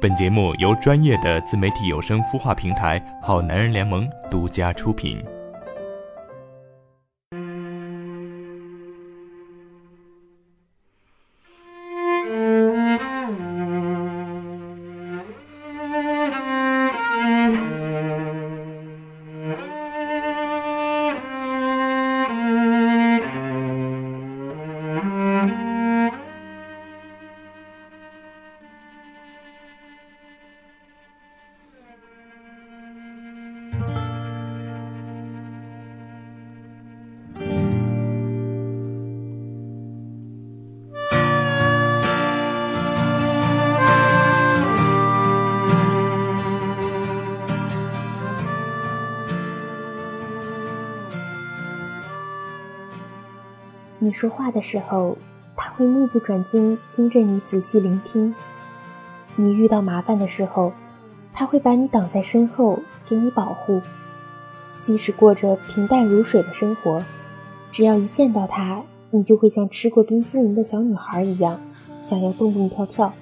本节目由专业的自媒体有声孵化平台好男人联盟独家出品。你说话的时候，他会目不转睛盯着你仔细聆听；你遇到麻烦的时候，他会把你挡在身后给你保护。即使过着平淡如水的生活，只要一见到他，你就会像吃过冰淇淋的小女孩一样，想要蹦蹦跳跳。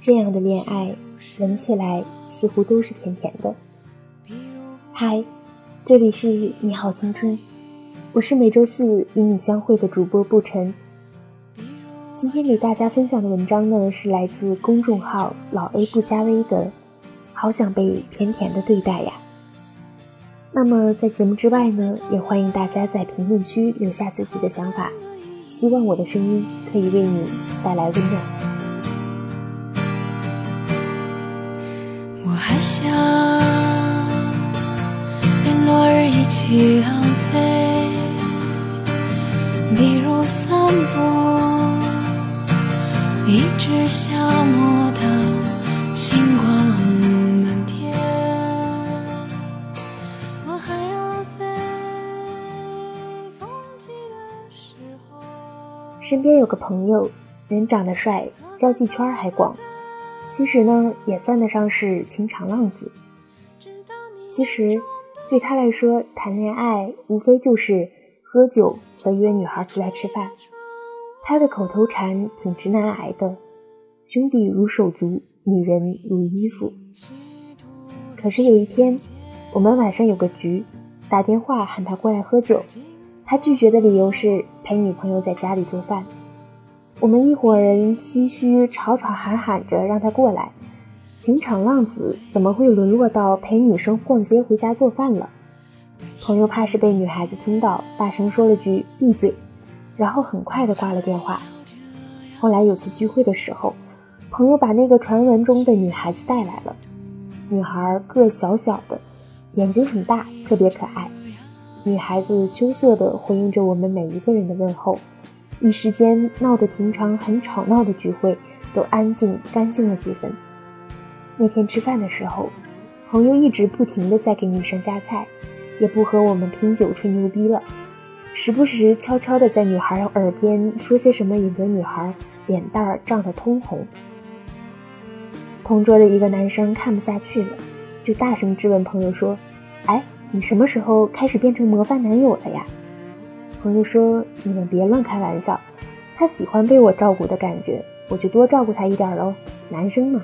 这样的恋爱，闻起来似乎都是甜甜的。嗨，这里是你好青春。我是每周四与你相会的主播不晨。今天给大家分享的文章呢，是来自公众号老 A 不加微的《好想被甜甜的对待呀》。那么在节目之外呢，也欢迎大家在评论区留下自己的想法，希望我的声音可以为你带来温暖。我还想连落日一起浪费。一直消磨到星光。身边有个朋友，人长得帅，交际圈还广，其实呢，也算得上是情场浪子。其实，对他来说，谈恋爱无非就是喝酒。和约女孩出来吃饭，他的口头禅挺直男癌的：“兄弟如手足，女人如衣服。”可是有一天，我们晚上有个局，打电话喊他过来喝酒，他拒绝的理由是陪女朋友在家里做饭。我们一伙人唏嘘吵吵喊喊着让他过来，情场浪子怎么会沦落到陪女生逛街回家做饭了？朋友怕是被女孩子听到，大声说了句“闭嘴”，然后很快的挂了电话。后来有次聚会的时候，朋友把那个传闻中的女孩子带来了。女孩个小小的，眼睛很大，特别可爱。女孩子羞涩的回应着我们每一个人的问候，一时间闹得平常很吵闹的聚会都安静干净了几分。那天吃饭的时候，朋友一直不停的在给女生夹菜。也不和我们拼酒吹牛逼了，时不时悄悄地在女孩耳边说些什么，引得女孩脸蛋儿涨得通红。同桌的一个男生看不下去了，就大声质问朋友说：“哎，你什么时候开始变成模范男友了呀？”朋友说：“你们别乱开玩笑，他喜欢被我照顾的感觉，我就多照顾他一点喽，男生嘛。”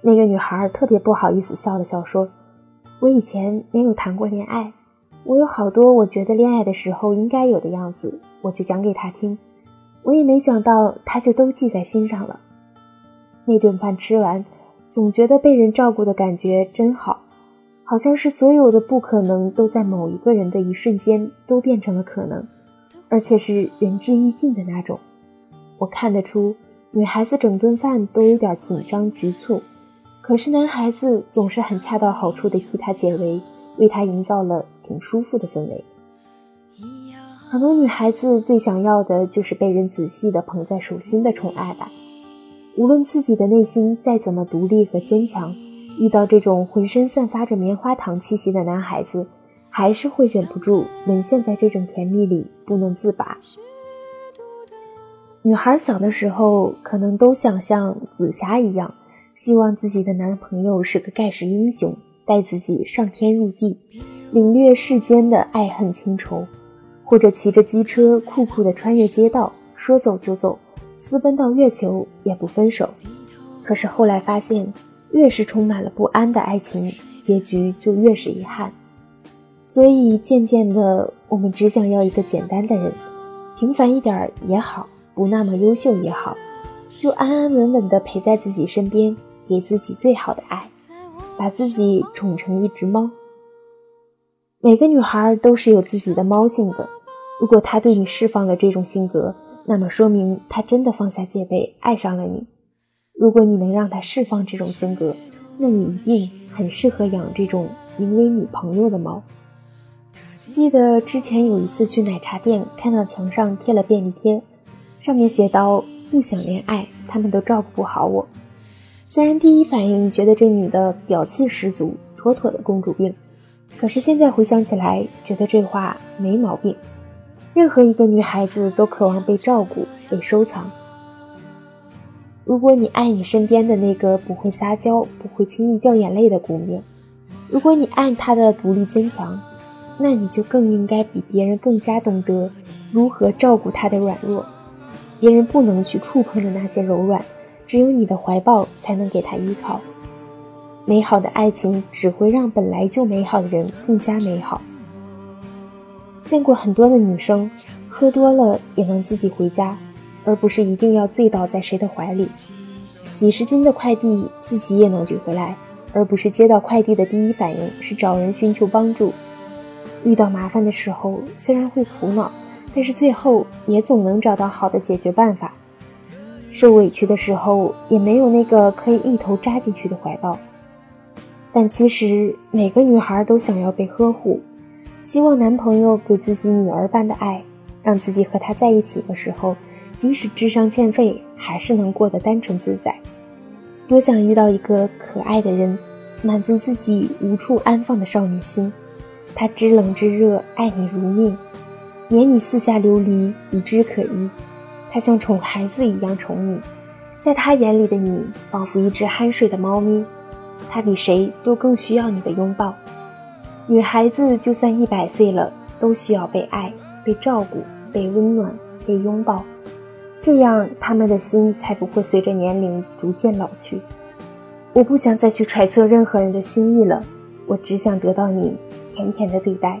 那个女孩特别不好意思笑了笑说。我以前没有谈过恋爱，我有好多我觉得恋爱的时候应该有的样子，我就讲给他听。我也没想到他就都记在心上了。那顿饭吃完，总觉得被人照顾的感觉真好，好像是所有的不可能都在某一个人的一瞬间都变成了可能，而且是仁至义尽的那种。我看得出，女孩子整顿饭都有点紧张局促。可是男孩子总是很恰到好处的替她解围，为她营造了挺舒服的氛围。可能女孩子最想要的就是被人仔细的捧在手心的宠爱吧。无论自己的内心再怎么独立和坚强，遇到这种浑身散发着棉花糖气息的男孩子，还是会忍不住沦陷在这种甜蜜里不能自拔。女孩小的时候可能都想像紫霞一样。希望自己的男朋友是个盖世英雄，带自己上天入地，领略世间的爱恨情仇，或者骑着机车酷酷的穿越街道，说走就走，私奔到月球也不分手。可是后来发现，越是充满了不安的爱情，结局就越是遗憾。所以渐渐的，我们只想要一个简单的人，平凡一点也好，不那么优秀也好，就安安稳稳的陪在自己身边，给自己最好的爱，把自己宠成一只猫。每个女孩都是有自己的猫性的，如果她对你释放了这种性格，那么说明她真的放下戒备，爱上了你。如果你能让她释放这种性格，那你一定很适合养这种名为女朋友的猫。记得之前有一次去奶茶店，看到墙上贴了便利贴，上面写道：“不想恋爱，他们都照顾不好我。”虽然第一反应觉得这女的表气十足，妥妥的公主病，可是现在回想起来，觉得这话没毛病。任何一个女孩子都渴望被照顾、被收藏。如果你爱你身边的那个不会撒娇、不会轻易掉眼泪的姑娘，如果你爱她的独立坚强。那你就更应该比别人更加懂得如何照顾她的软弱，别人不能去触碰的那些柔软，只有你的怀抱才能给他依靠。美好的爱情只会让本来就美好的人更加美好。见过很多的女生，喝多了也能自己回家，而不是一定要醉倒在谁的怀里；几十斤的快递自己也能举回来，而不是接到快递的第一反应是找人寻求帮助。遇到麻烦的时候，虽然会苦恼，但是最后也总能找到好的解决办法。受委屈的时候，也没有那个可以一头扎进去的怀抱。但其实每个女孩都想要被呵护，希望男朋友给自己女儿般的爱，让自己和他在一起的时候，即使智商欠费，还是能过得单纯自在。多想遇到一个可爱的人，满足自己无处安放的少女心。他知冷知热，爱你如命，免你四下流离，无枝可依。他像宠孩子一样宠你，在他眼里的你，仿佛一只酣睡的猫咪。他比谁都更需要你的拥抱。女孩子就算一百岁了，都需要被爱、被照顾、被温暖、被拥抱，这样他们的心才不会随着年龄逐渐老去。我不想再去揣测任何人的心意了。我只想得到你甜甜的对待。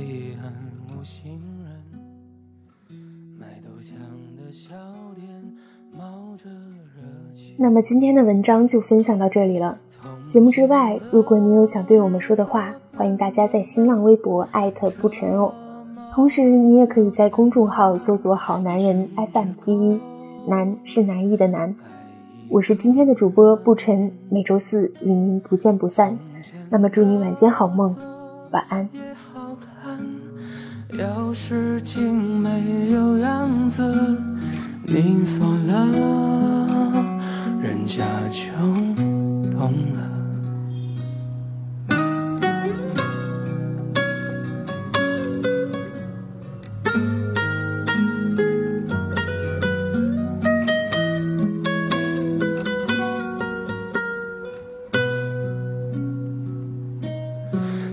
那么今天的文章就分享到这里了。节目之外，如果你有想对我们说的话，欢迎大家在新浪微博艾特不沉哦。同时，你也可以在公众号搜索“好男人 FM TV”，男是男艺的男。我是今天的主播不沉，每周四与您不见不散。那么祝你晚间好梦，晚安。要是没有样子，你锁了。人家就懂了。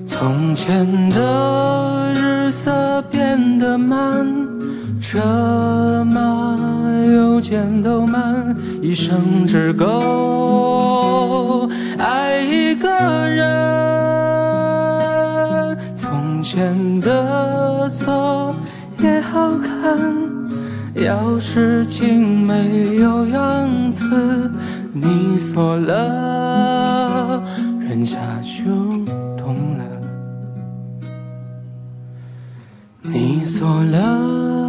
从前的日色变得慢，车马时间都慢。一生只够爱一个人。从前的锁也好看，钥匙精没有样子，你锁了，人家就懂了。你锁了。